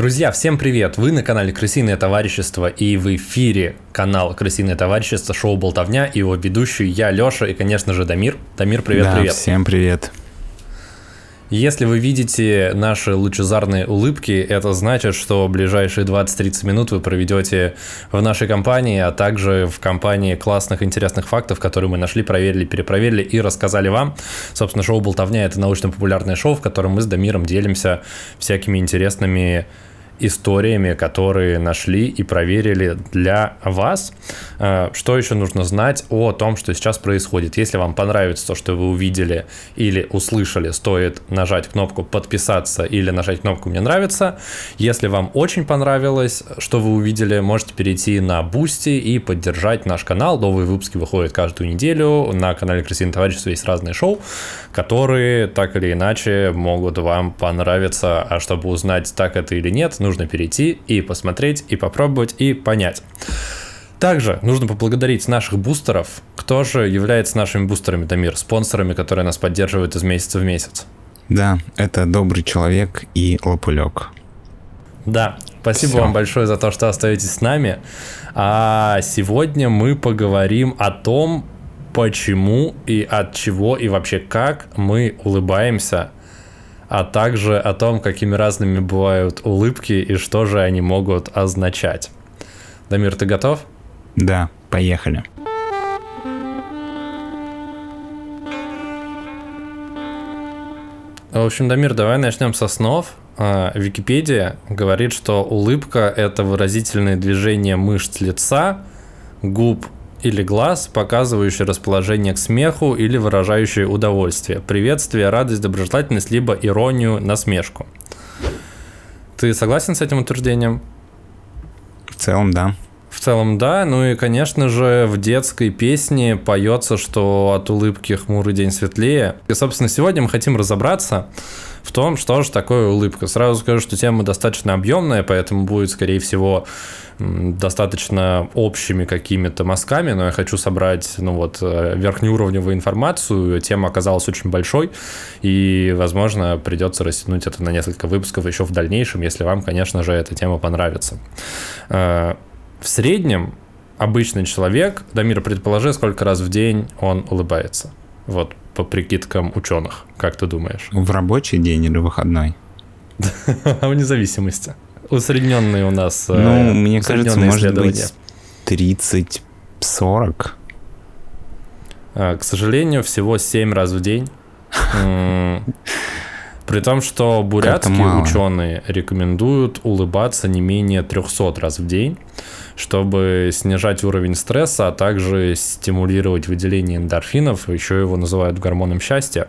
Друзья, всем привет! Вы на канале Крысиное товарищество и в эфире канал Крысиное товарищество, шоу Болтовня и его ведущий я, Лёша и, конечно же, Дамир. Дамир, привет, да, привет! всем привет! Если вы видите наши лучезарные улыбки, это значит, что ближайшие 20-30 минут вы проведете в нашей компании, а также в компании классных, интересных фактов, которые мы нашли, проверили, перепроверили и рассказали вам. Собственно, шоу «Болтовня» — это научно-популярное шоу, в котором мы с Дамиром делимся всякими интересными историями, которые нашли и проверили для вас. Э, что еще нужно знать о том, что сейчас происходит? Если вам понравится то, что вы увидели или услышали, стоит нажать кнопку «Подписаться» или нажать кнопку «Мне нравится». Если вам очень понравилось, что вы увидели, можете перейти на Boosty и поддержать наш канал. Новые выпуски выходят каждую неделю. На канале Крысиное товарищество есть разные шоу, которые так или иначе могут вам понравиться. А чтобы узнать, так это или нет, нужно нужно перейти и посмотреть, и попробовать, и понять. Также нужно поблагодарить наших бустеров. Кто же является нашими бустерами, Дамир? Спонсорами, которые нас поддерживают из месяца в месяц. Да, это добрый человек и лопулек. Да, спасибо Все. вам большое за то, что остаетесь с нами. А сегодня мы поговорим о том, почему и от чего и вообще как мы улыбаемся а также о том, какими разными бывают улыбки и что же они могут означать. Дамир, ты готов? Да, поехали. В общем, Дамир, давай начнем со снов. А, Википедия говорит, что улыбка – это выразительное движение мышц лица, губ или глаз, показывающий расположение к смеху или выражающий удовольствие, приветствие, радость, доброжелательность, либо иронию, насмешку. Ты согласен с этим утверждением? В целом, да. В целом, да. Ну и, конечно же, в детской песне поется, что от улыбки хмурый день светлее. И, собственно, сегодня мы хотим разобраться в том, что же такое улыбка. Сразу скажу, что тема достаточно объемная, поэтому будет, скорее всего, достаточно общими какими-то мазками, но я хочу собрать, ну вот, э, верхнеуровневую информацию. Тема оказалась очень большой, и, возможно, придется растянуть это на несколько выпусков еще в дальнейшем, если вам, конечно же, эта тема понравится. В среднем обычный человек, Дамир, предположи, сколько раз в день он улыбается. Вот по прикидкам ученых, как ты думаешь? В рабочий день или выходной? В независимости. Усредненные у нас Ну, э, мне кажется, может быть 30-40. А, к сожалению, всего 7 раз в день. При том, что бурятские ученые рекомендуют улыбаться не менее 300 раз в день, чтобы снижать уровень стресса, а также стимулировать выделение эндорфинов, еще его называют гормоном счастья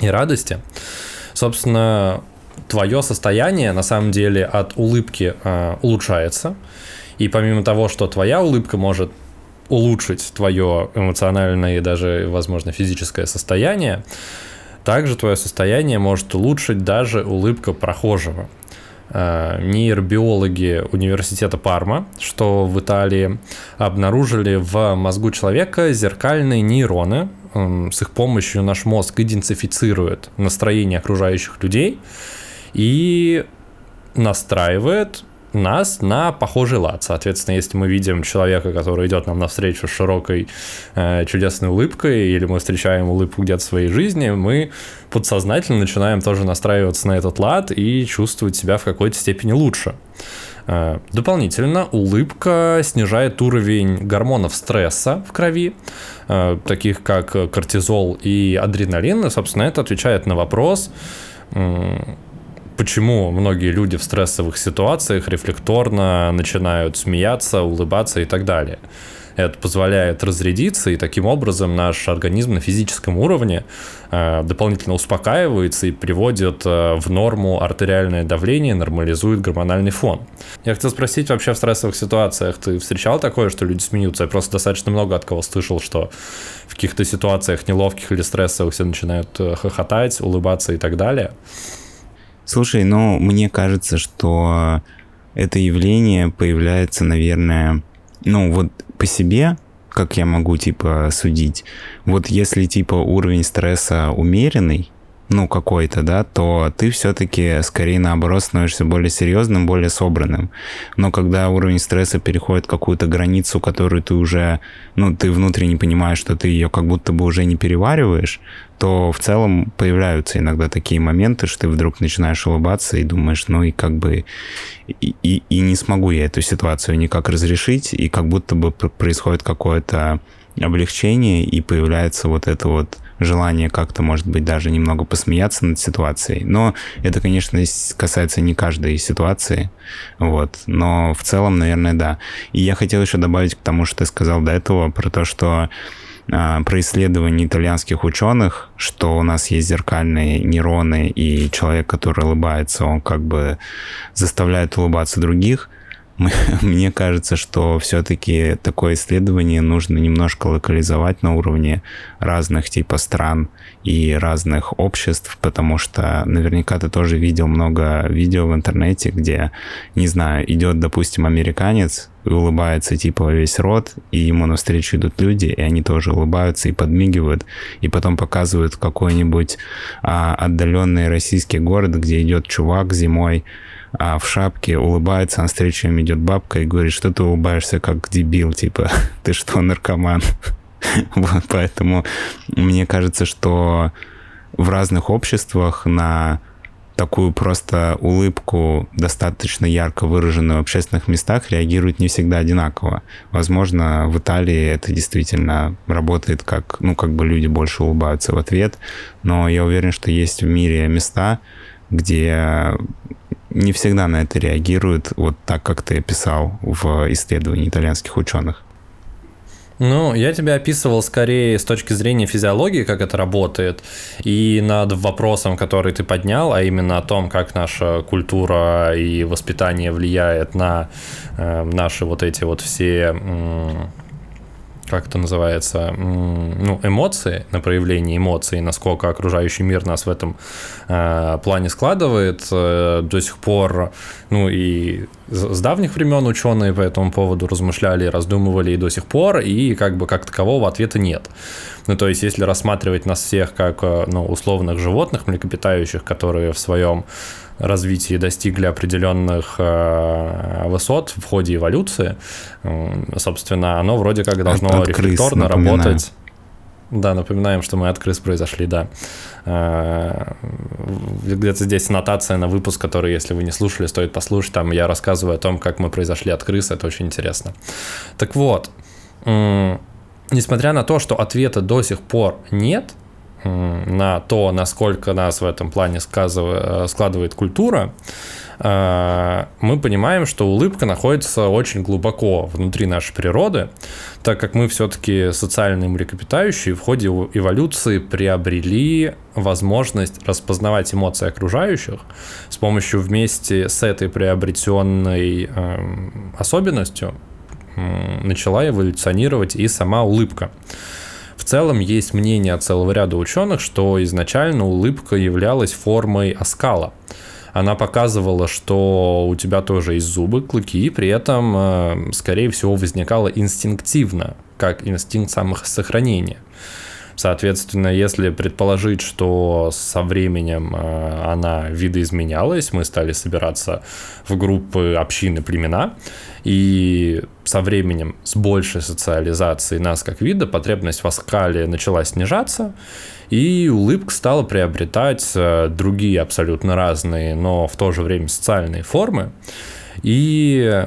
и радости. Собственно, твое состояние на самом деле от улыбки э, улучшается. И помимо того, что твоя улыбка может улучшить твое эмоциональное и даже, возможно, физическое состояние, также твое состояние может улучшить даже улыбка прохожего. Э, нейробиологи университета Парма, что в Италии, обнаружили в мозгу человека зеркальные нейроны. С их помощью наш мозг идентифицирует настроение окружающих людей и настраивает нас на похожий лад. Соответственно, если мы видим человека, который идет нам навстречу с широкой э, чудесной улыбкой, или мы встречаем улыбку где-то в своей жизни, мы подсознательно начинаем тоже настраиваться на этот лад и чувствовать себя в какой-то степени лучше. Э, дополнительно улыбка снижает уровень гормонов стресса в крови, э, таких как кортизол и адреналин. И, собственно, это отвечает на вопрос, почему многие люди в стрессовых ситуациях рефлекторно начинают смеяться, улыбаться и так далее. Это позволяет разрядиться, и таким образом наш организм на физическом уровне э, дополнительно успокаивается и приводит э, в норму артериальное давление, нормализует гормональный фон. Я хотел спросить, вообще в стрессовых ситуациях ты встречал такое, что люди смеются? Я просто достаточно много от кого слышал, что в каких-то ситуациях неловких или стрессовых все начинают э, хохотать, улыбаться и так далее. Слушай, ну, мне кажется, что это явление появляется, наверное, ну, вот по себе, как я могу, типа, судить. Вот если, типа, уровень стресса умеренный, ну, какой-то, да, то ты все-таки скорее наоборот становишься более серьезным, более собранным. Но когда уровень стресса переходит какую-то границу, которую ты уже, ну, ты внутренне понимаешь, что ты ее как будто бы уже не перевариваешь, то в целом появляются иногда такие моменты, что ты вдруг начинаешь улыбаться и думаешь, ну и как бы и, и, и не смогу я эту ситуацию никак разрешить, и как будто бы происходит какое-то облегчение, и появляется вот это вот желание как-то, может быть, даже немного посмеяться над ситуацией. Но это, конечно, касается не каждой ситуации. Вот. Но в целом, наверное, да. И я хотел еще добавить к тому, что ты сказал до этого, про то, что а, про исследования итальянских ученых, что у нас есть зеркальные нейроны, и человек, который улыбается, он как бы заставляет улыбаться других. Мне кажется, что все-таки такое исследование нужно немножко локализовать на уровне разных типа стран и разных обществ, потому что наверняка ты тоже видел много видео в интернете, где, не знаю, идет, допустим, американец улыбается типа весь рот, и ему навстречу идут люди, и они тоже улыбаются и подмигивают, и потом показывают какой-нибудь а, отдаленный российский город, где идет чувак зимой а в шапке улыбается, на встречу им идет бабка и говорит, что ты улыбаешься как дебил, типа, ты что, наркоман? вот, поэтому мне кажется, что в разных обществах на такую просто улыбку, достаточно ярко выраженную в общественных местах, реагируют не всегда одинаково. Возможно, в Италии это действительно работает как, ну, как бы люди больше улыбаются в ответ, но я уверен, что есть в мире места, где не всегда на это реагируют вот так, как ты описал в исследовании итальянских ученых. Ну, я тебя описывал скорее с точки зрения физиологии, как это работает, и над вопросом, который ты поднял, а именно о том, как наша культура и воспитание влияет на э, наши вот эти вот все э, как это называется, ну, эмоции, на проявление эмоций, насколько окружающий мир нас в этом э, плане складывает. Э, до сих пор, ну и с давних времен ученые по этому поводу размышляли, раздумывали и до сих пор, и как бы как такового ответа нет. Ну, то есть, если рассматривать нас всех как, э, ну, условных животных, млекопитающих, которые в своем развитии достигли определенных э, высот в ходе эволюции, собственно, оно вроде как должно от, от рефлекторно крыс, работать. Да, напоминаем, что мы от крыс произошли, да. Э, где-то здесь аннотация на выпуск, который, если вы не слушали, стоит послушать. Там я рассказываю о том, как мы произошли от крыс, это очень интересно. Так вот, несмотря на то, что ответа до сих пор нет, на то, насколько нас в этом плане э, складывает культура, э, мы понимаем, что улыбка находится очень глубоко внутри нашей природы, так как мы все-таки социальные млекопитающие в ходе эволюции приобрели возможность распознавать эмоции окружающих с помощью вместе с этой приобретенной эм, особенностью начала эволюционировать и сама улыбка. В целом есть мнение целого ряда ученых, что изначально улыбка являлась формой оскала. Она показывала, что у тебя тоже есть зубы, клыки, и при этом, э, скорее всего, возникала инстинктивно, как инстинкт самосохранения. Соответственно, если предположить, что со временем э, она видоизменялась, мы стали собираться в группы общины племена, и со временем с большей социализацией нас как вида потребность в оскале начала снижаться, и улыбка стала приобретать э, другие абсолютно разные, но в то же время социальные формы. И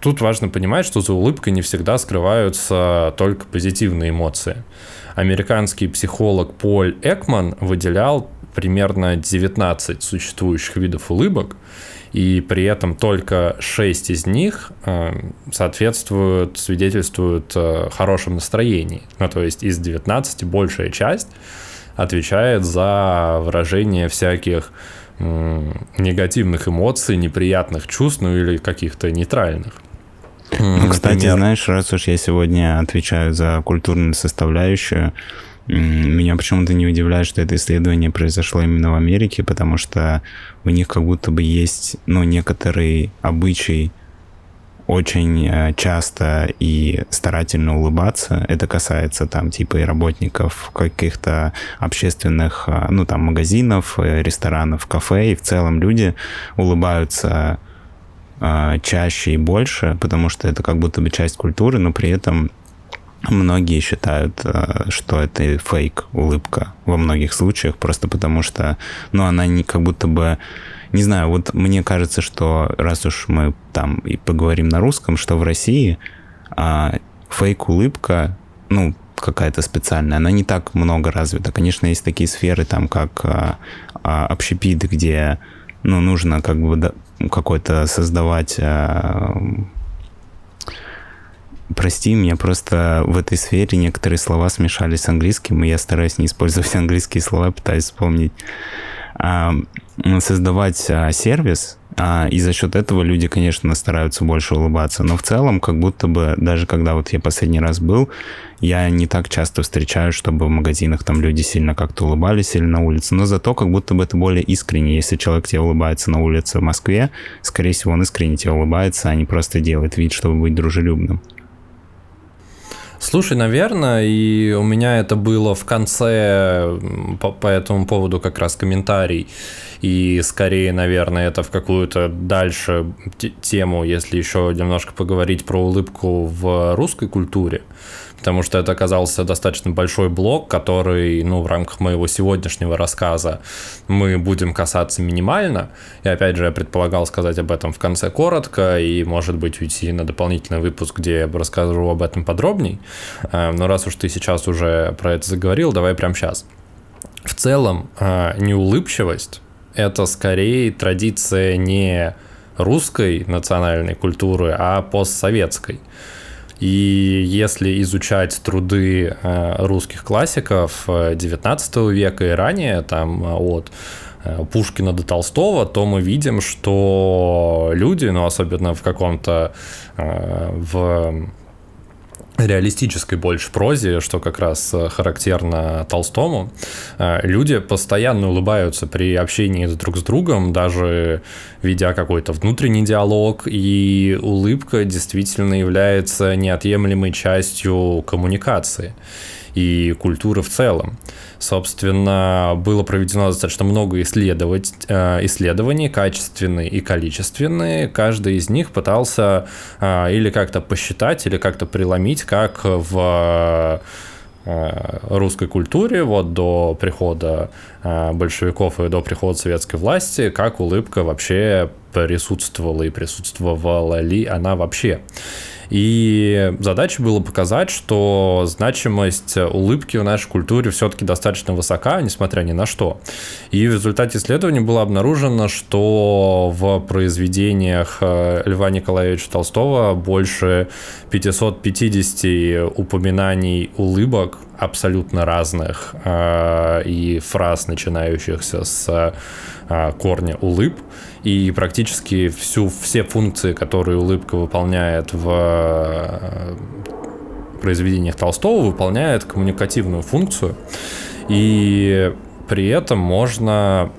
тут важно понимать, что за улыбкой не всегда скрываются только позитивные эмоции. Американский психолог Поль Экман выделял примерно 19 существующих видов улыбок, и при этом только 6 из них э, соответствуют, свидетельствуют о хорошем настроении. Ну, то есть из 19 большая часть отвечает за выражение всяких негативных эмоций, неприятных чувств, ну или каких-то нейтральных. Ну, кстати, Например... знаешь, раз уж я сегодня отвечаю за культурную составляющую, меня почему-то не удивляет, что это исследование произошло именно в Америке, потому что у них как будто бы есть, ну, некоторый обычай очень э, часто и старательно улыбаться. Это касается там типа и работников каких-то общественных, э, ну там магазинов, э, ресторанов, кафе. И в целом люди улыбаются чаще и больше, потому что это как будто бы часть культуры, но при этом многие считают, что это фейк улыбка во многих случаях, просто потому что, ну, она не как будто бы не знаю, вот мне кажется, что раз уж мы там и поговорим на русском, что в России а, фейк-улыбка, ну, какая-то специальная, она не так много развита. Конечно, есть такие сферы, там, как а, а, общепит, где, ну, нужно как бы какой-то создавать... А, Прости, меня просто в этой сфере некоторые слова смешались с английским, и я стараюсь не использовать английские слова, пытаюсь вспомнить. Создавать а, сервис, а, и за счет этого люди, конечно, стараются больше улыбаться. Но в целом, как будто бы, даже когда вот я последний раз был, я не так часто встречаю, чтобы в магазинах там люди сильно как-то улыбались или на улице. Но зато как будто бы это более искренне. Если человек тебе улыбается на улице в Москве, скорее всего, он искренне тебе улыбается, а не просто делает вид, чтобы быть дружелюбным. Слушай, наверное, и у меня это было в конце по, по этому поводу как раз комментарий. И скорее, наверное, это в какую-то дальше тему, если еще немножко поговорить про улыбку в русской культуре потому что это оказался достаточно большой блок, который, ну, в рамках моего сегодняшнего рассказа мы будем касаться минимально. И опять же, я предполагал сказать об этом в конце коротко и, может быть, уйти на дополнительный выпуск, где я расскажу об этом подробней. Э, но раз уж ты сейчас уже про это заговорил, давай прямо сейчас. В целом, э, неулыбчивость – это скорее традиция не русской национальной культуры, а постсоветской. И если изучать труды э, русских классиков XIX э, века и ранее, там э, от Пушкина до Толстого, то мы видим, что люди, ну особенно в каком-то в реалистической больше прозе, что как раз э, характерно Толстому, э, люди постоянно улыбаются при общении друг с другом, даже ведя какой-то внутренний диалог, и улыбка действительно является неотъемлемой частью коммуникации и культуры в целом. Собственно, было проведено достаточно много исследовать, э, исследований, качественные и количественные. Каждый из них пытался э, или как-то посчитать, или как-то преломить, как в э, русской культуре вот до прихода большевиков и до прихода советской власти, как улыбка вообще присутствовала и присутствовала ли она вообще. И задача была показать, что значимость улыбки в нашей культуре все-таки достаточно высока, несмотря ни на что. И в результате исследования было обнаружено, что в произведениях э, Льва Николаевича Толстого больше 550 упоминаний улыбок абсолютно разных э, и фраз, начинающихся с э, корня улыб и практически всю, все функции, которые улыбка выполняет в э, произведениях Толстого, выполняет коммуникативную функцию. И при этом можно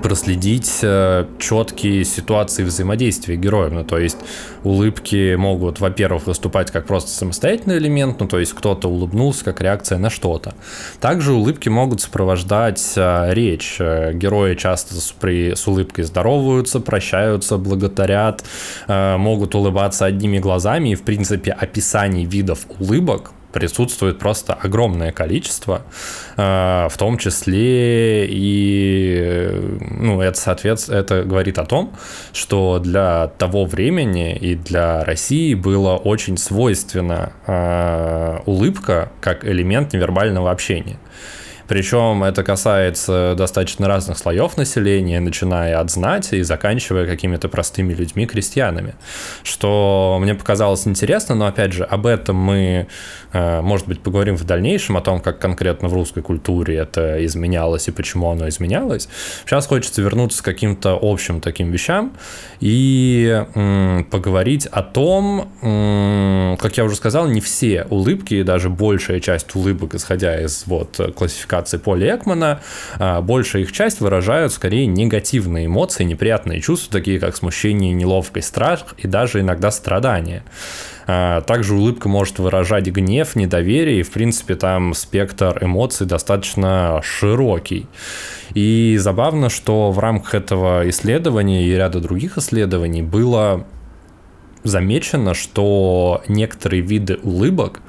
проследить э, четкие ситуации взаимодействия героев. Ну, то есть улыбки могут, во-первых, выступать как просто самостоятельный элемент, ну, то есть кто-то улыбнулся как реакция на что-то. Также улыбки могут сопровождать э, речь. Э, герои часто с, при, с улыбкой здороваются, прощаются, благодарят, могут улыбаться одними глазами, и, в принципе, описаний видов улыбок присутствует просто огромное количество, э, в том числе и, ну, это, соответственно, это говорит о том, что для того времени и для России было очень свойственно э, улыбка как элемент невербального общения. Причем это касается достаточно разных слоев населения, начиная от знати и заканчивая какими-то простыми людьми, крестьянами. Что мне показалось интересно, но опять же, об этом мы, э, может быть, поговорим в дальнейшем, о том, как конкретно в русской культуре это изменялось и почему оно изменялось. Сейчас хочется вернуться к каким-то общим таким вещам и поговорить о том, как я уже сказал, не все улыбки, даже большая часть улыбок, исходя из вот классификации Поля Экмана, а, большая их часть выражают скорее негативные эмоции, неприятные чувства, такие как смущение, неловкость, страх и даже иногда страдания. А, также улыбка может выражать гнев, недоверие, и, в принципе, там спектр эмоций достаточно широкий. И забавно, что в рамках этого исследования и ряда других исследований было замечено, что некоторые виды улыбок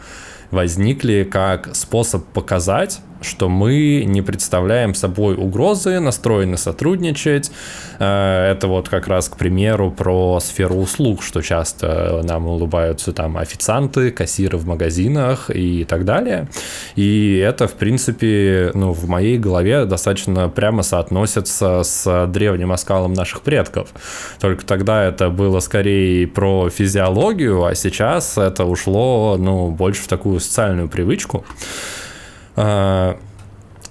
возникли как способ показать, что мы не представляем собой угрозы, настроены сотрудничать. Э, это вот как раз, к примеру, про сферу услуг, что часто нам улыбаются там официанты, кассиры в магазинах и так далее. И это, в принципе, ну, в моей голове достаточно прямо соотносится с древним оскалом наших предков. Только тогда это было скорее про физиологию, а сейчас это ушло, ну, больше в такую социальную привычку. А,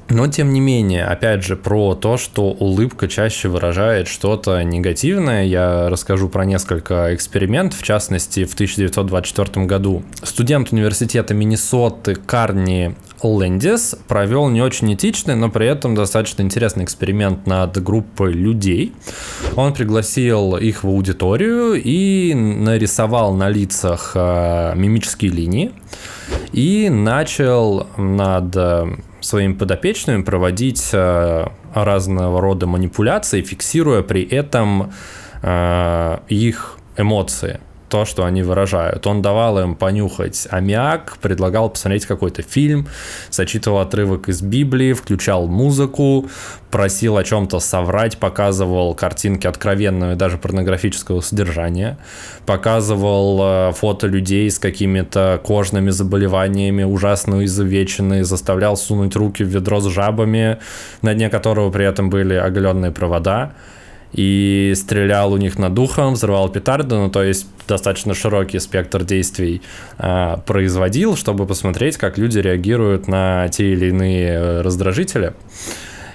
но, тем не менее, опять же, про то, что улыбка чаще выражает что-то негативное, я расскажу про несколько экспериментов. В частности, в 1924 году студент университета Миннесоты Карни Лэндис провел не очень этичный, но при этом достаточно интересный эксперимент над группой людей. Он пригласил их в аудиторию и нарисовал на лицах а, мимические линии и начал над э, своими подопечными проводить э, разного рода манипуляции, фиксируя при этом э, их эмоции то, что они выражают. Он давал им понюхать аммиак, предлагал посмотреть какой-то фильм, зачитывал отрывок из Библии, включал музыку, просил о чем-то соврать, показывал картинки откровенного и даже порнографического содержания, показывал э, фото людей с какими-то кожными заболеваниями, ужасно изувеченные, заставлял сунуть руки в ведро с жабами, на дне которого при этом были оголенные провода и стрелял у них над духом, взрывал петарды, ну то есть достаточно широкий спектр действий э, производил, чтобы посмотреть, как люди реагируют на те или иные э, раздражители.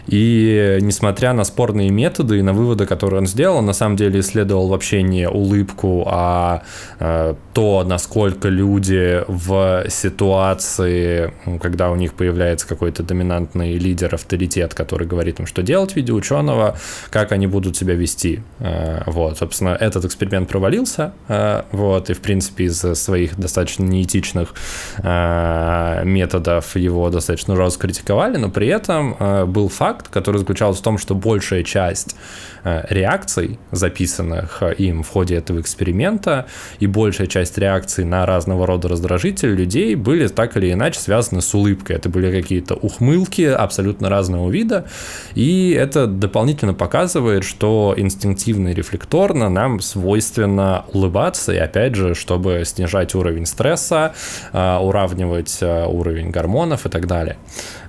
И несмотря на спорные методы и на выводы, которые он сделал, он на самом деле исследовал вообще не улыбку, а э, то, насколько люди в ситуации, когда у них появляется какой-то доминантный лидер, авторитет, который говорит им, что делать в виде ученого, как они будут себя вести. Э, вот, собственно, этот эксперимент провалился, э, вот, и, в принципе, из своих достаточно неэтичных э, методов его достаточно жестко критиковали, но при этом был факт, который заключался в том, что большая часть реакций, записанных им в ходе этого эксперимента, и большая часть реакций на разного рода раздражители людей были так или иначе связаны с улыбкой. Это были какие-то ухмылки абсолютно разного вида, и это дополнительно показывает, что инстинктивно и рефлекторно нам свойственно улыбаться, и опять же, чтобы снижать уровень стресса, э, уравнивать уровень гормонов и так далее.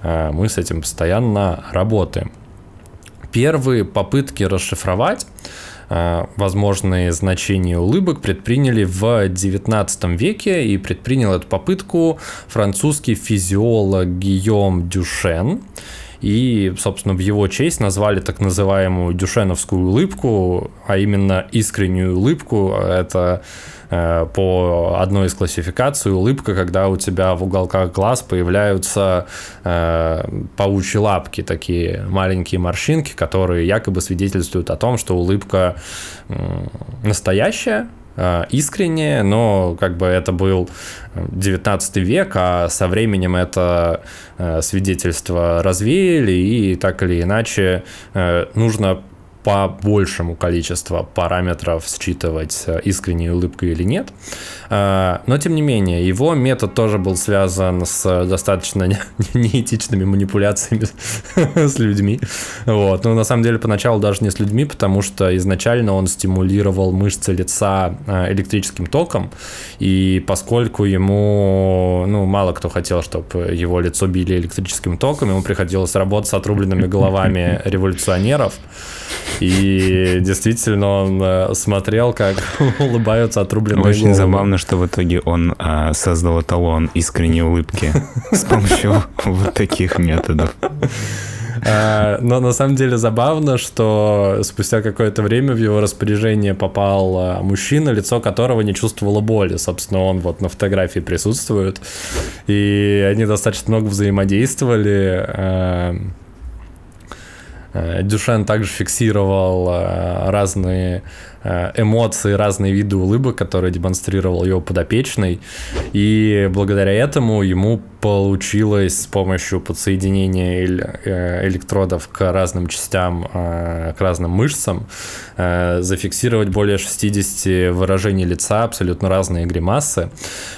Мы с этим постоянно работаем. Первые попытки расшифровать возможные значения улыбок предприняли в XIX веке, и предпринял эту попытку французский физиолог Гийом Дюшен. И, собственно, в его честь назвали так называемую дюшеновскую улыбку, а именно искреннюю улыбку. Это Э, по одной из классификаций улыбка, когда у тебя в уголках глаз появляются э, паучьи лапки, такие маленькие морщинки, которые якобы свидетельствуют о том, что улыбка э, настоящая, э, искренняя, но как бы это был 19 век, а со временем это э, свидетельство развеяли, и так или иначе нужно по большему количеству параметров считывать, э, искренняя улыбка или нет. Э, но, тем не менее, его метод тоже был связан с достаточно неэтичными манипуляциями с людьми. Вот. Но на самом деле поначалу даже не с людьми, потому что изначально он стимулировал мышцы лица э, электрическим током, и поскольку ему, ну, мало кто хотел, чтобы его лицо били электрическим током, ему приходилось работать с отрубленными головами революционеров, и действительно он э, смотрел, как улыбаются отрубленные Очень головы. забавно, что в итоге он а, создал эталон искренней улыбки с помощью вот таких методов. А, но на самом деле забавно, что спустя какое-то время в его распоряжение попал а, мужчина, лицо которого не чувствовало боли. Собственно, он вот на фотографии присутствует. И они достаточно много взаимодействовали. А, Дюшен также фиксировал разные Э, эмоции, разные виды улыбок, которые демонстрировал его подопечный. И благодаря этому ему получилось с помощью подсоединения э, электродов к разным частям, э, к разным мышцам, зафиксировать более 60 выражений лица, абсолютно разные гримасы.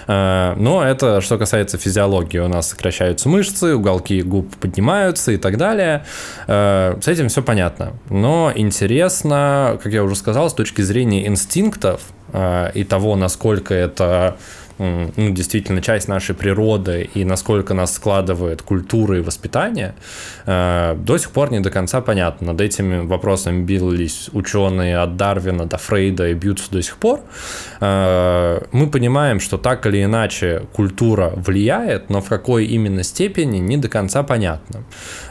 Но это что касается физиологии. У нас сокращаются мышцы, уголки губ поднимаются и так далее. С этим все понятно. Но интересно, как я уже сказал, с точки точки зрения инстинктов э, и того, насколько это ну, действительно часть нашей природы и насколько нас складывает культура и воспитание, э, до сих пор не до конца понятно. Над этими вопросами бились ученые от Дарвина до Фрейда и бьются до сих пор. Э, мы понимаем, что так или иначе культура влияет, но в какой именно степени не до конца понятно.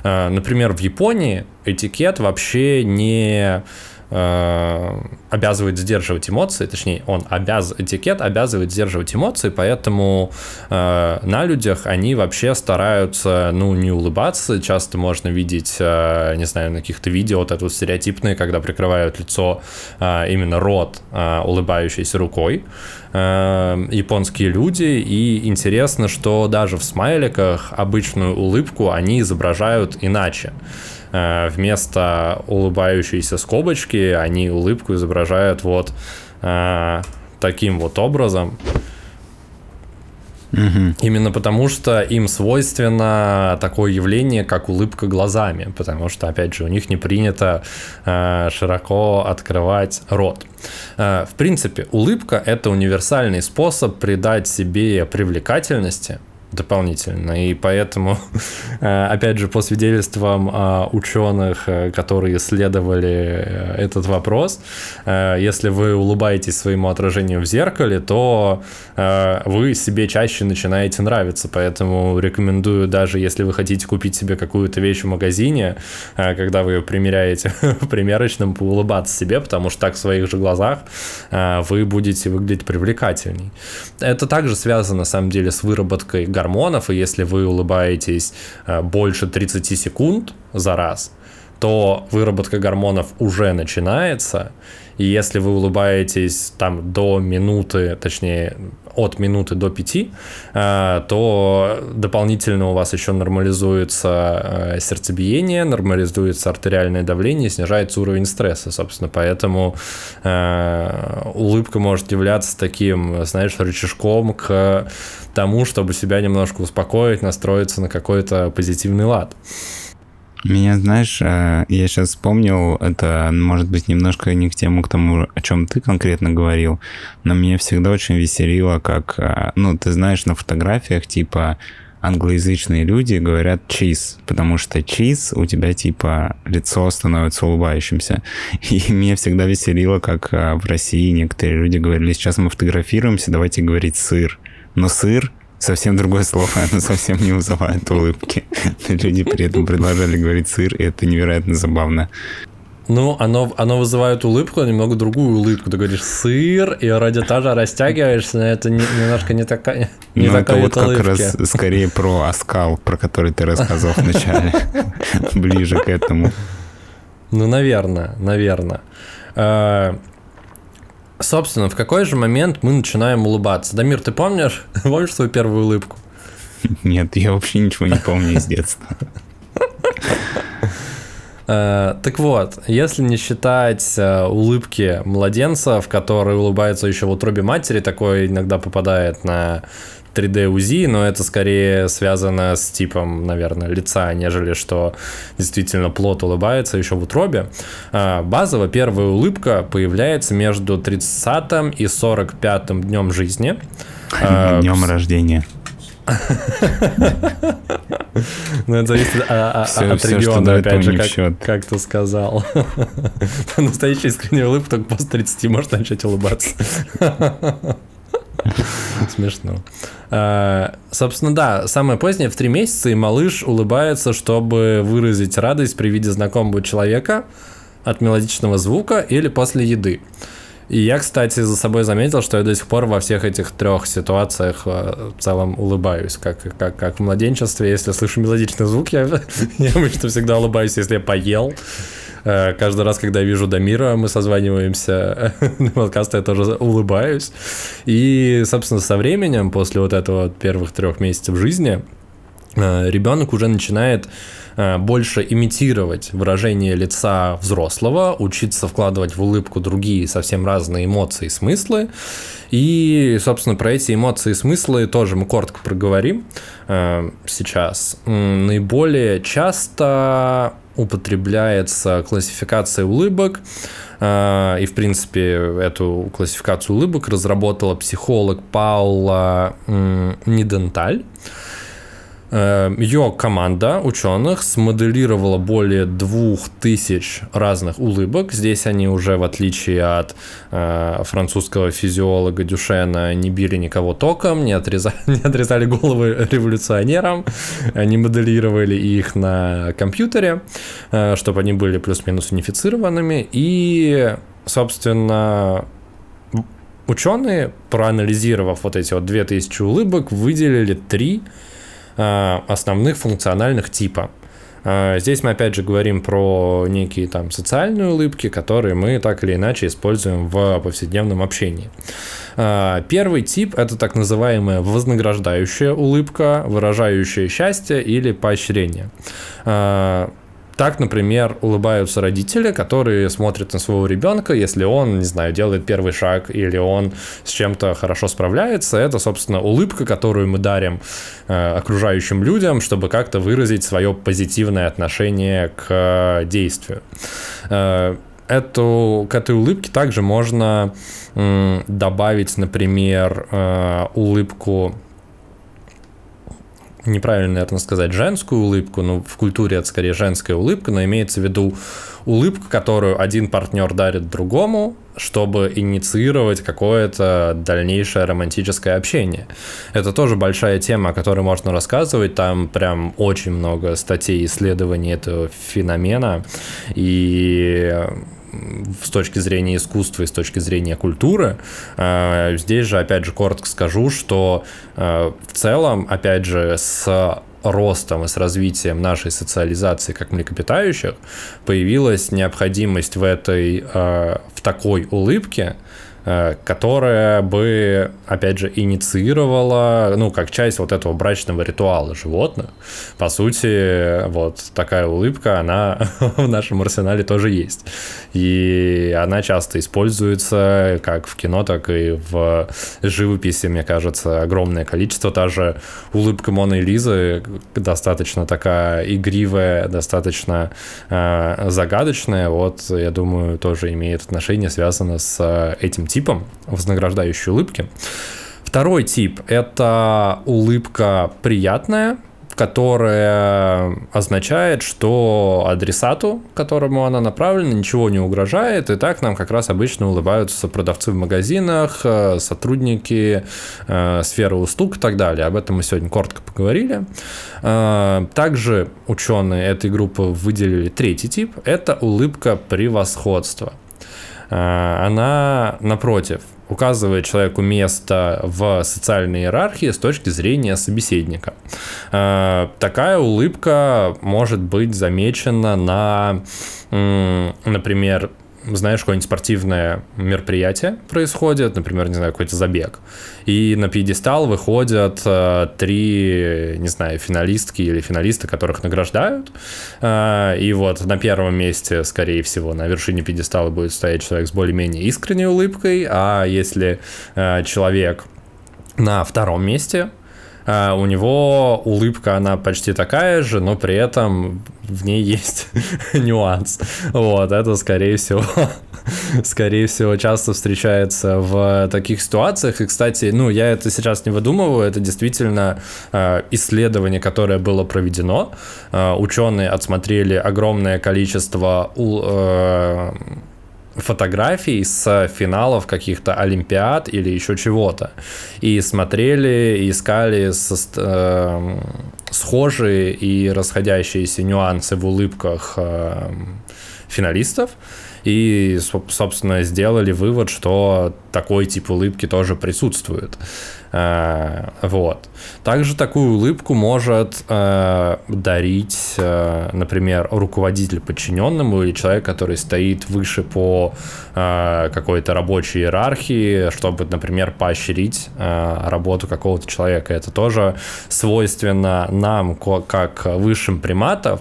Например, в Японии этикет вообще не Э, обязывает сдерживать эмоции, точнее, он обяз... этикет обязывает сдерживать эмоции, поэтому э, на людях они вообще стараются, ну, не улыбаться. Часто можно видеть, э, не знаю, на каких-то видео вот это вот стереотипные, когда прикрывают лицо, э, именно рот, э, улыбающейся рукой э, японские люди, и интересно, что даже в смайликах обычную улыбку они изображают иначе. Э, вместо улыбающейся скобочки они улыбку изображают вот э, таким вот образом. Угу. Именно потому, что им свойственно такое явление, как улыбка глазами, потому что, опять же, у них не принято э, широко открывать рот. Э, в принципе, улыбка это универсальный способ придать себе привлекательности, дополнительно. И поэтому, э, опять же, по свидетельствам э, ученых, э, которые исследовали этот вопрос, если вы улыбаетесь своему отражению в зеркале, то вы себе чаще начинаете нравиться. Поэтому рекомендую, даже если вы хотите купить себе какую-то вещь в магазине, когда вы ее примеряете в примерочном, поулыбаться себе, потому что так в своих же глазах вы будете выглядеть привлекательней. Это также связано, на самом деле, с выработкой гормонов, и если вы улыбаетесь э, больше 30 секунд за раз, то выработка гормонов уже начинается, и если вы улыбаетесь там до минуты, точнее от минуты до пяти, э, то дополнительно у вас еще нормализуется э, сердцебиение, нормализуется артериальное давление, снижается уровень стресса, собственно, поэтому э, улыбка может являться таким, знаешь, рычажком к тому, чтобы себя немножко успокоить, настроиться на какой-то позитивный лад. Меня, знаешь, э, я сейчас вспомнил, это может быть немножко не к тему, к тому, о чем ты конкретно говорил, но меня всегда очень веселило, как, э, ну, ты знаешь, на фотографиях, типа, англоязычные люди говорят чиз, потому что чиз у тебя типа лицо становится улыбающимся. И меня всегда веселило, как э, в России некоторые люди говорили, сейчас мы фотографируемся, давайте говорить сыр. Но сыр совсем другое слово, оно совсем не вызывает улыбки. Люди при этом продолжали говорить сыр, и это невероятно забавно. Ну, оно, оно вызывает улыбку, а немного другую улыбку. Ты говоришь сыр, и вроде тоже растягиваешься, но это не, немножко не такая не Ну, это вот как раз скорее про оскал, про который ты рассказывал вначале. Ближе к этому. Ну, наверное, наверное. Собственно, в какой же момент мы начинаем улыбаться? Дамир, ты помнишь? Помнишь свою первую улыбку? Нет, я вообще ничего не помню из детства. Э, так вот, если не считать э, улыбки младенцев, которые улыбаются еще в утробе матери, такое иногда попадает на 3D УЗИ, но это скорее связано с типом, наверное, лица, нежели что действительно плод улыбается еще в утробе. А, базово первая улыбка появляется между 30 и 45 днем жизни. А, днем рождения. Ну, это зависит а, от региона, опять же, как, как ты сказал. Настоящая искренняя улыбка только после 30 может начать улыбаться. Смешно. А, собственно, да, самое позднее, в три месяца, и малыш улыбается, чтобы выразить радость при виде знакомого человека от мелодичного звука или после еды. И я, кстати, за собой заметил, что я до сих пор во всех этих трех ситуациях э, в целом улыбаюсь. Как, как, как в младенчестве, если слышу мелодичный звук, я, я обычно всегда улыбаюсь, если я поел. Э, каждый раз, когда вижу Дамира, мы созваниваемся на подкасты, я тоже улыбаюсь. И, собственно, со временем, после вот этого первых трех месяцев жизни, э, ребенок уже начинает Э, больше имитировать выражение лица взрослого, учиться вкладывать в улыбку другие совсем разные эмоции и смыслы. И, собственно, про эти эмоции и смыслы тоже мы коротко проговорим сейчас. Наиболее часто употребляется классификация улыбок, э, и, в принципе, эту классификацию улыбок разработала психолог Паула Ниденталь. Э, Ее команда ученых смоделировала более двух тысяч разных улыбок. Здесь они уже, в отличие от э, французского физиолога Дюшена, не били никого током, не отрезали, не отрезали головы революционерам, они моделировали их на компьютере, э, чтобы они были плюс-минус унифицированными. И, собственно, ученые, проанализировав вот эти вот 2000 улыбок, выделили три основных функциональных типа. Э, здесь мы опять же говорим про некие там социальные улыбки, которые мы так или иначе используем в повседневном общении. Э, первый тип это так называемая вознаграждающая улыбка, выражающая счастье или поощрение. Так, например, улыбаются родители, которые смотрят на своего ребенка, если он, не знаю, делает первый шаг или он с чем-то хорошо справляется. Это, собственно, улыбка, которую мы дарим э, окружающим людям, чтобы как-то выразить свое позитивное отношение к действию. Э, эту, к этой улыбке также можно э, добавить, например, э, улыбку неправильно, наверное, сказать женскую улыбку, но в культуре это скорее женская улыбка, но имеется в виду улыбку, которую один партнер дарит другому, чтобы инициировать какое-то дальнейшее романтическое общение. Это тоже большая тема, о которой можно рассказывать. Там прям очень много статей исследований этого феномена. И с точки зрения искусства и с точки зрения культуры. А, здесь же, опять же, коротко скажу, что а, в целом, опять же, с ростом и с развитием нашей социализации как млекопитающих появилась необходимость в этой, а, в такой улыбке, которая бы, опять же, инициировала, ну, как часть вот этого брачного ритуала животных. По сути, вот такая улыбка, она в нашем арсенале тоже есть. И она часто используется как в кино, так и в живописи, мне кажется, огромное количество. Та же улыбка Моны Лизы достаточно такая игривая, достаточно э, загадочная. Вот, я думаю, тоже имеет отношение, связано с этим типом вознаграждающей улыбки. Второй тип – это улыбка приятная, которая означает, что адресату, которому она направлена, ничего не угрожает, и так нам как раз обычно улыбаются продавцы в магазинах, э, сотрудники э, сферы услуг и так далее. Об этом мы сегодня коротко поговорили. Э, также ученые этой группы выделили третий тип – это улыбка превосходства. Э, она, напротив, указывает человеку место в социальной иерархии с точки зрения собеседника. Э, такая улыбка может быть замечена на, например, знаешь, какое-нибудь спортивное мероприятие происходит, например, не знаю, какой-то забег, и на пьедестал выходят э, три, не знаю, финалистки или финалисты, которых награждают, э, и вот на первом месте, скорее всего, на вершине пьедестала будет стоять человек с более-менее искренней улыбкой, а если э, человек на втором месте, а, у него улыбка, она почти такая же, но при этом в ней есть нюанс. Вот, это, скорее всего, скорее всего, часто встречается в таких ситуациях. И, кстати, ну, я это сейчас не выдумываю, это действительно э, исследование, которое было проведено. Э, ученые отсмотрели огромное количество у, э, фотографий с финалов каких-то Олимпиад или еще чего-то. И смотрели, искали со, э, схожие и расходящиеся нюансы в улыбках э, финалистов. И, собственно, сделали вывод, что такой тип улыбки тоже присутствует. Э, вот. Также такую улыбку может э, дарить, э, например, руководитель подчиненному или человек, который стоит выше по какой-то рабочей иерархии, чтобы, например, поощрить работу какого-то человека. Это тоже свойственно нам, как высшим приматам.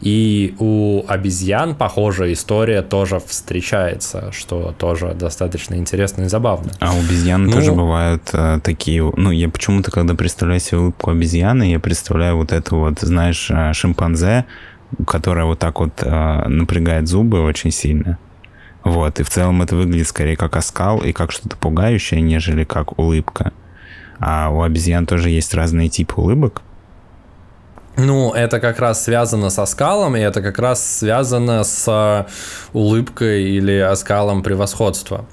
И у обезьян похожая история тоже встречается, что тоже достаточно интересно и забавно. А у обезьян ну, тоже бывают э, такие... Ну, я почему-то, когда представляю себе улыбку обезьяны, я представляю вот это вот, знаешь, э, шимпанзе, которая вот так вот э, напрягает зубы очень сильно. Вот, и в целом это выглядит скорее как оскал и как что-то пугающее, нежели как улыбка. А у обезьян тоже есть разные типы улыбок. Ну, это как раз связано со скалом, и это как раз связано с улыбкой или оскалом превосходства.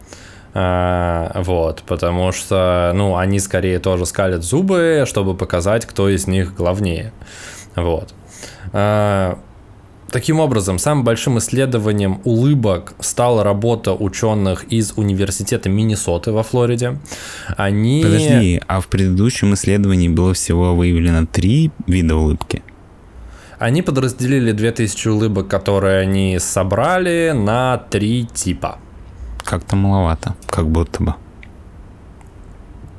А, вот, потому что, ну, они скорее тоже скалят зубы, чтобы показать, кто из них главнее. Вот. Таким образом, самым большим исследованием улыбок стала работа ученых из университета Миннесоты во Флориде. Они... Подожди, а в предыдущем исследовании было всего выявлено три вида улыбки? Они подразделили 2000 улыбок, которые они собрали, на три типа. Как-то маловато, как будто бы.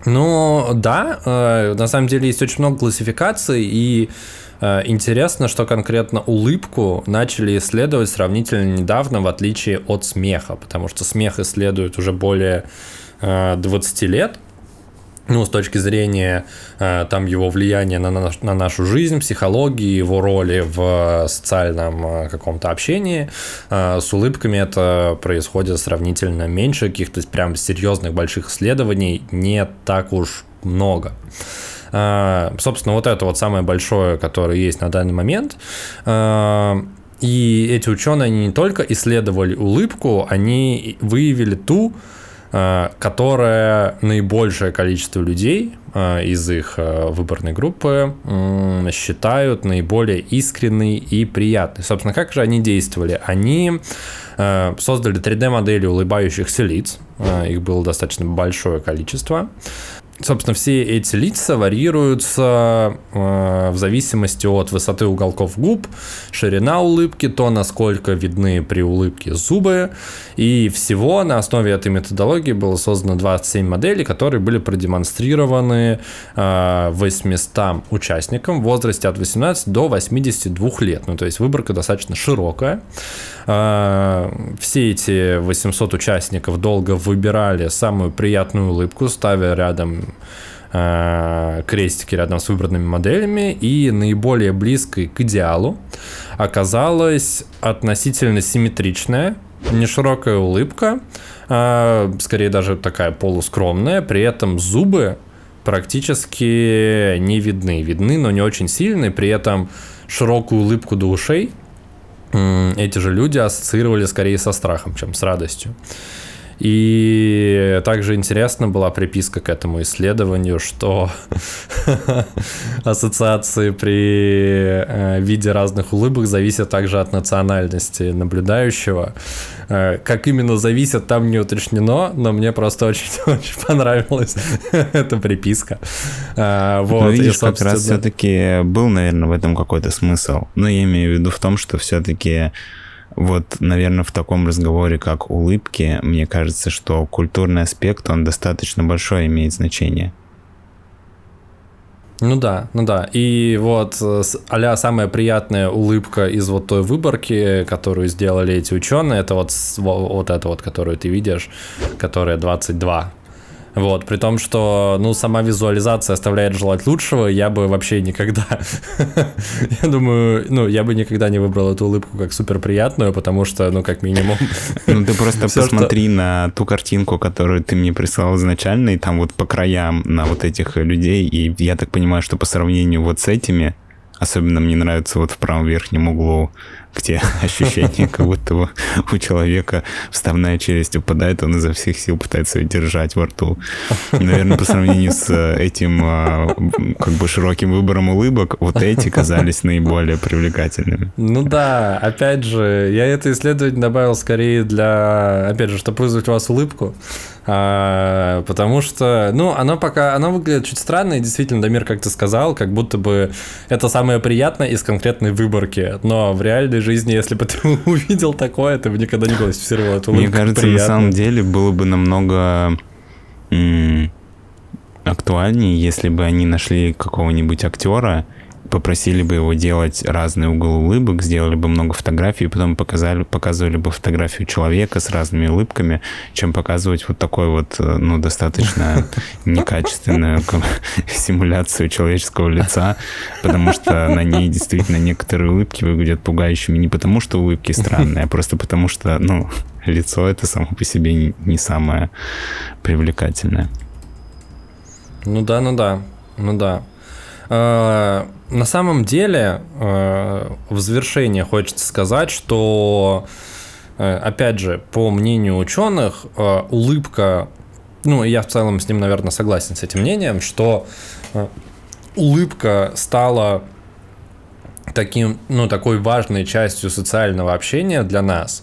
Ну, да, э, на самом деле есть очень много классификаций, и интересно, что конкретно улыбку начали исследовать сравнительно недавно, в отличие от смеха, потому что смех исследуют уже более 20 э, лет, ну, с точки зрения э, там его влияния на, на, на нашу жизнь, психологии, его роли в социальном каком-то общении, с улыбками это происходит сравнительно меньше, каких-то прям серьезных больших исследований не так уж много. А, собственно, вот это вот самое большое, которое есть на данный момент. А, и эти ученые, они не только исследовали улыбку, они выявили ту, а, которая наибольшее количество людей из их выборной группы считают наиболее искренней и приятной. Собственно, как же они действовали? Они создали 3D-модели улыбающихся лиц, их было достаточно большое количество, Собственно, все эти лица варьируются э, в зависимости от высоты уголков губ, ширина улыбки, то, насколько видны при улыбке зубы. И всего на основе этой методологии было создано 27 моделей, которые были продемонстрированы э, 800 участникам в возрасте от 18 до 82 лет. Ну, то есть выборка достаточно широкая. Э, все эти 800 участников долго выбирали самую приятную улыбку, ставя рядом Э, крестики рядом с выбранными моделями, и наиболее близкой к идеалу оказалась относительно симметричная, не широкая улыбка, а скорее даже такая полускромная, при этом зубы практически не видны. Видны, но не очень сильные, при этом широкую улыбку до ушей эти же люди ассоциировали скорее со страхом, чем с радостью. И также интересна была приписка к этому исследованию, что ассоциации при э, виде разных улыбок зависят также от национальности наблюдающего. Э, как именно зависят, там не уточнено, но мне просто очень-очень понравилась эта приписка. Э, вот, ну, видишь, и, как раз все-таки был, наверное, в этом какой-то смысл. Но я имею в виду в том, что все-таки вот, наверное, в таком разговоре, как улыбки, мне кажется, что культурный аспект, он достаточно большое имеет значение. Ну да, ну да. И вот а самая приятная улыбка из вот той выборки, которую сделали эти ученые, это вот, вот эта вот, которую ты видишь, которая 22 вот, при том, что, ну, сама визуализация оставляет желать лучшего, я бы вообще никогда, я думаю, ну, я бы никогда не выбрал эту улыбку как супер приятную, потому что, ну, как минимум... Ну, ты просто посмотри на ту картинку, которую ты мне прислал изначально, и там вот по краям на вот этих людей, и я так понимаю, что по сравнению вот с этими, Особенно мне нравится вот в правом верхнем углу, где ощущение, как будто у человека вставная челюсть упадает, он изо всех сил пытается ее держать во рту. Наверное, по сравнению с э, этим а, как бы широким выбором улыбок, вот эти казались наиболее привлекательными. Ну да, опять же, я это исследование добавил скорее для, опять же, чтобы вызвать у вас улыбку, а, потому что, ну, оно пока, оно выглядит чуть странно, и действительно, Дамир, как ты сказал, как будто бы это самое приятное из конкретной выборки, но в реальной жизни, если бы ты увидел такое, ты бы никогда не классифицировал эту Мне кажется, приятной. на самом деле было бы намного актуальнее, если бы они нашли какого-нибудь актера, попросили бы его делать разные углы улыбок, сделали бы много фотографий, потом показали, показывали бы фотографию человека с разными улыбками, чем показывать вот такой вот, э, ну, достаточно некачественную симуляцию человеческого лица, потому что на ней действительно некоторые улыбки выглядят пугающими не потому, что улыбки странные, а просто потому что, ну, лицо это само по себе не самое привлекательное. Ну да, ну да, ну да. А, на самом деле, э, в завершение хочется сказать, что, э, опять же, по мнению ученых, э, улыбка, ну, я в целом с ним, наверное, согласен с этим мнением, что улыбка стала таким, ну, такой важной частью социального общения для нас,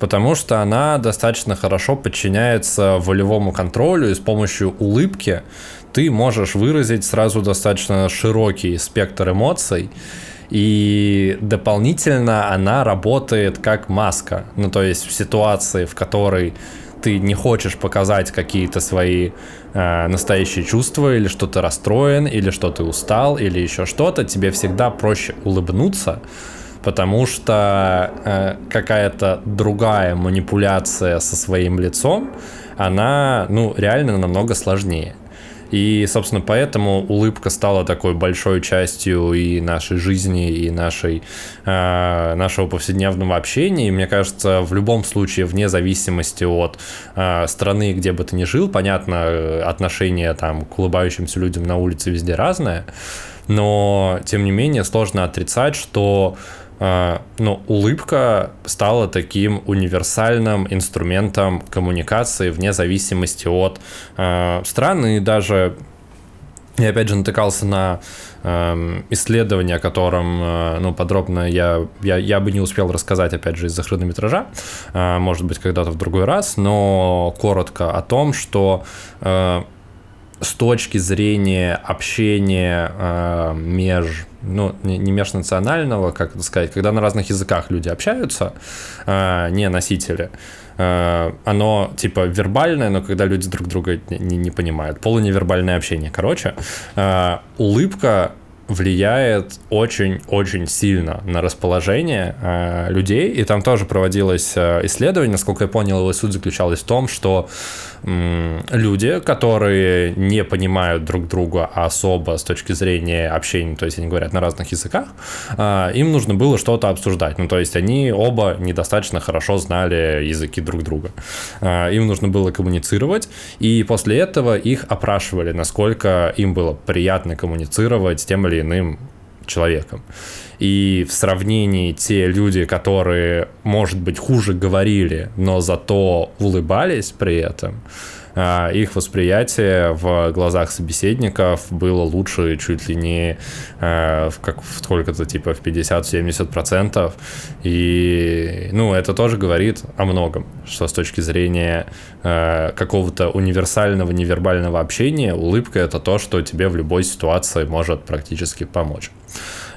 потому что она достаточно хорошо подчиняется волевому контролю и с помощью улыбки ты можешь выразить сразу достаточно широкий спектр эмоций, и дополнительно она работает как маска. Ну, то есть в ситуации, в которой ты не хочешь показать какие-то свои э, настоящие чувства, или что ты расстроен, или что ты устал, или еще что-то, тебе всегда проще улыбнуться, потому что э, какая-то другая манипуляция со своим лицом, она, ну, реально намного сложнее. И, собственно, поэтому улыбка стала такой большой частью и нашей жизни, и нашей, э, нашего повседневного общения. И мне кажется, в любом случае, вне зависимости от э, страны, где бы ты ни жил, понятно, отношение там, к улыбающимся людям на улице везде разное, но, тем не менее, сложно отрицать, что ну, улыбка стала таким универсальным инструментом коммуникации вне зависимости от э, страны. И даже я опять же натыкался на э, исследование, о котором э, ну, подробно я, я, я бы не успел рассказать, опять же, из-за хронометража, э, может быть, когда-то в другой раз, но коротко о том, что э, с точки зрения общения э, меж, ну, не, не межнационального, как это сказать, когда на разных языках люди общаются, э, не носители, э, оно типа вербальное, но когда люди друг друга не, не понимают. Полуневербальное общение. Короче, э, улыбка влияет очень-очень сильно на расположение э, людей. И там тоже проводилось э, исследование, насколько я понял, его суть заключалась в том, что люди, которые не понимают друг друга особо с точки зрения общения, то есть они говорят на разных языках, а, им нужно было что-то обсуждать. Ну, то есть они оба недостаточно хорошо знали языки друг друга. А, им нужно было коммуницировать, и после этого их опрашивали, насколько им было приятно коммуницировать с тем или иным человеком. И в сравнении те люди, которые, может быть, хуже говорили, но зато улыбались при этом, их восприятие в глазах собеседников было лучше чуть ли не а, в как в сколько-то типа в 50-70%. И ну, это тоже говорит о многом, что с точки зрения а, какого-то универсального невербального общения улыбка это то, что тебе в любой ситуации может практически помочь.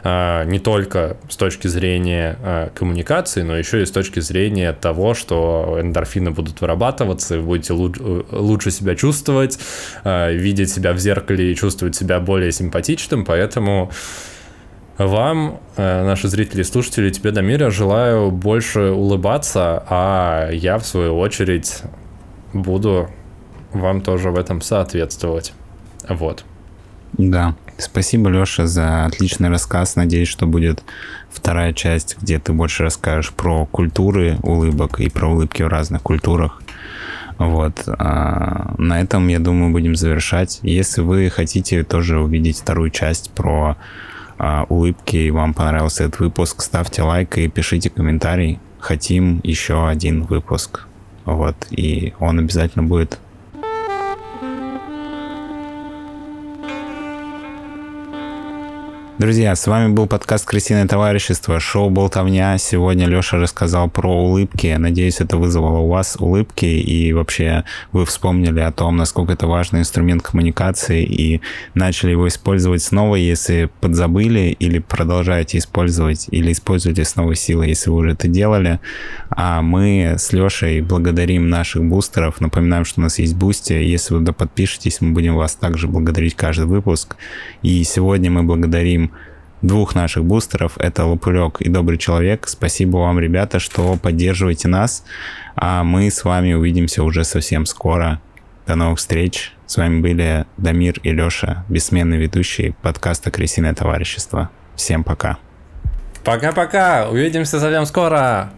А, не только с точки зрения а, коммуникации, но еще и с точки зрения того, что эндорфины будут вырабатываться, вы будете лучше себя чувствовать, а, видеть себя в зеркале и чувствовать себя более симпатичным, поэтому вам, наши зрители и слушатели, тебе, Дамира, желаю больше улыбаться, а я, в свою очередь, буду вам тоже в этом соответствовать. Вот. Да. Спасибо, Леша, за отличный рассказ. Надеюсь, что будет вторая часть, где ты больше расскажешь про культуры улыбок и про улыбки в разных культурах. Вот. А на этом, я думаю, будем завершать. Если вы хотите тоже увидеть вторую часть про а, улыбки и вам понравился этот выпуск, ставьте лайк и пишите комментарий. Хотим еще один выпуск. Вот, и он обязательно будет Друзья, с вами был подкаст «Крысиное товарищество», шоу «Болтовня». Сегодня Леша рассказал про улыбки. Надеюсь, это вызвало у вас улыбки, и вообще вы вспомнили о том, насколько это важный инструмент коммуникации, и начали его использовать снова, если подзабыли, или продолжаете использовать, или используете с новой силой, если вы уже это делали. А мы с Лешей благодарим наших бустеров. Напоминаем, что у нас есть Boosty. Если вы подпишетесь, мы будем вас также благодарить каждый выпуск. И сегодня мы благодарим двух наших бустеров. Это Лопулек и Добрый Человек. Спасибо вам, ребята, что поддерживаете нас. А мы с вами увидимся уже совсем скоро. До новых встреч. С вами были Дамир и Леша, бессменные ведущие подкаста «Крысиное товарищество». Всем пока. Пока-пока. Увидимся совсем скоро.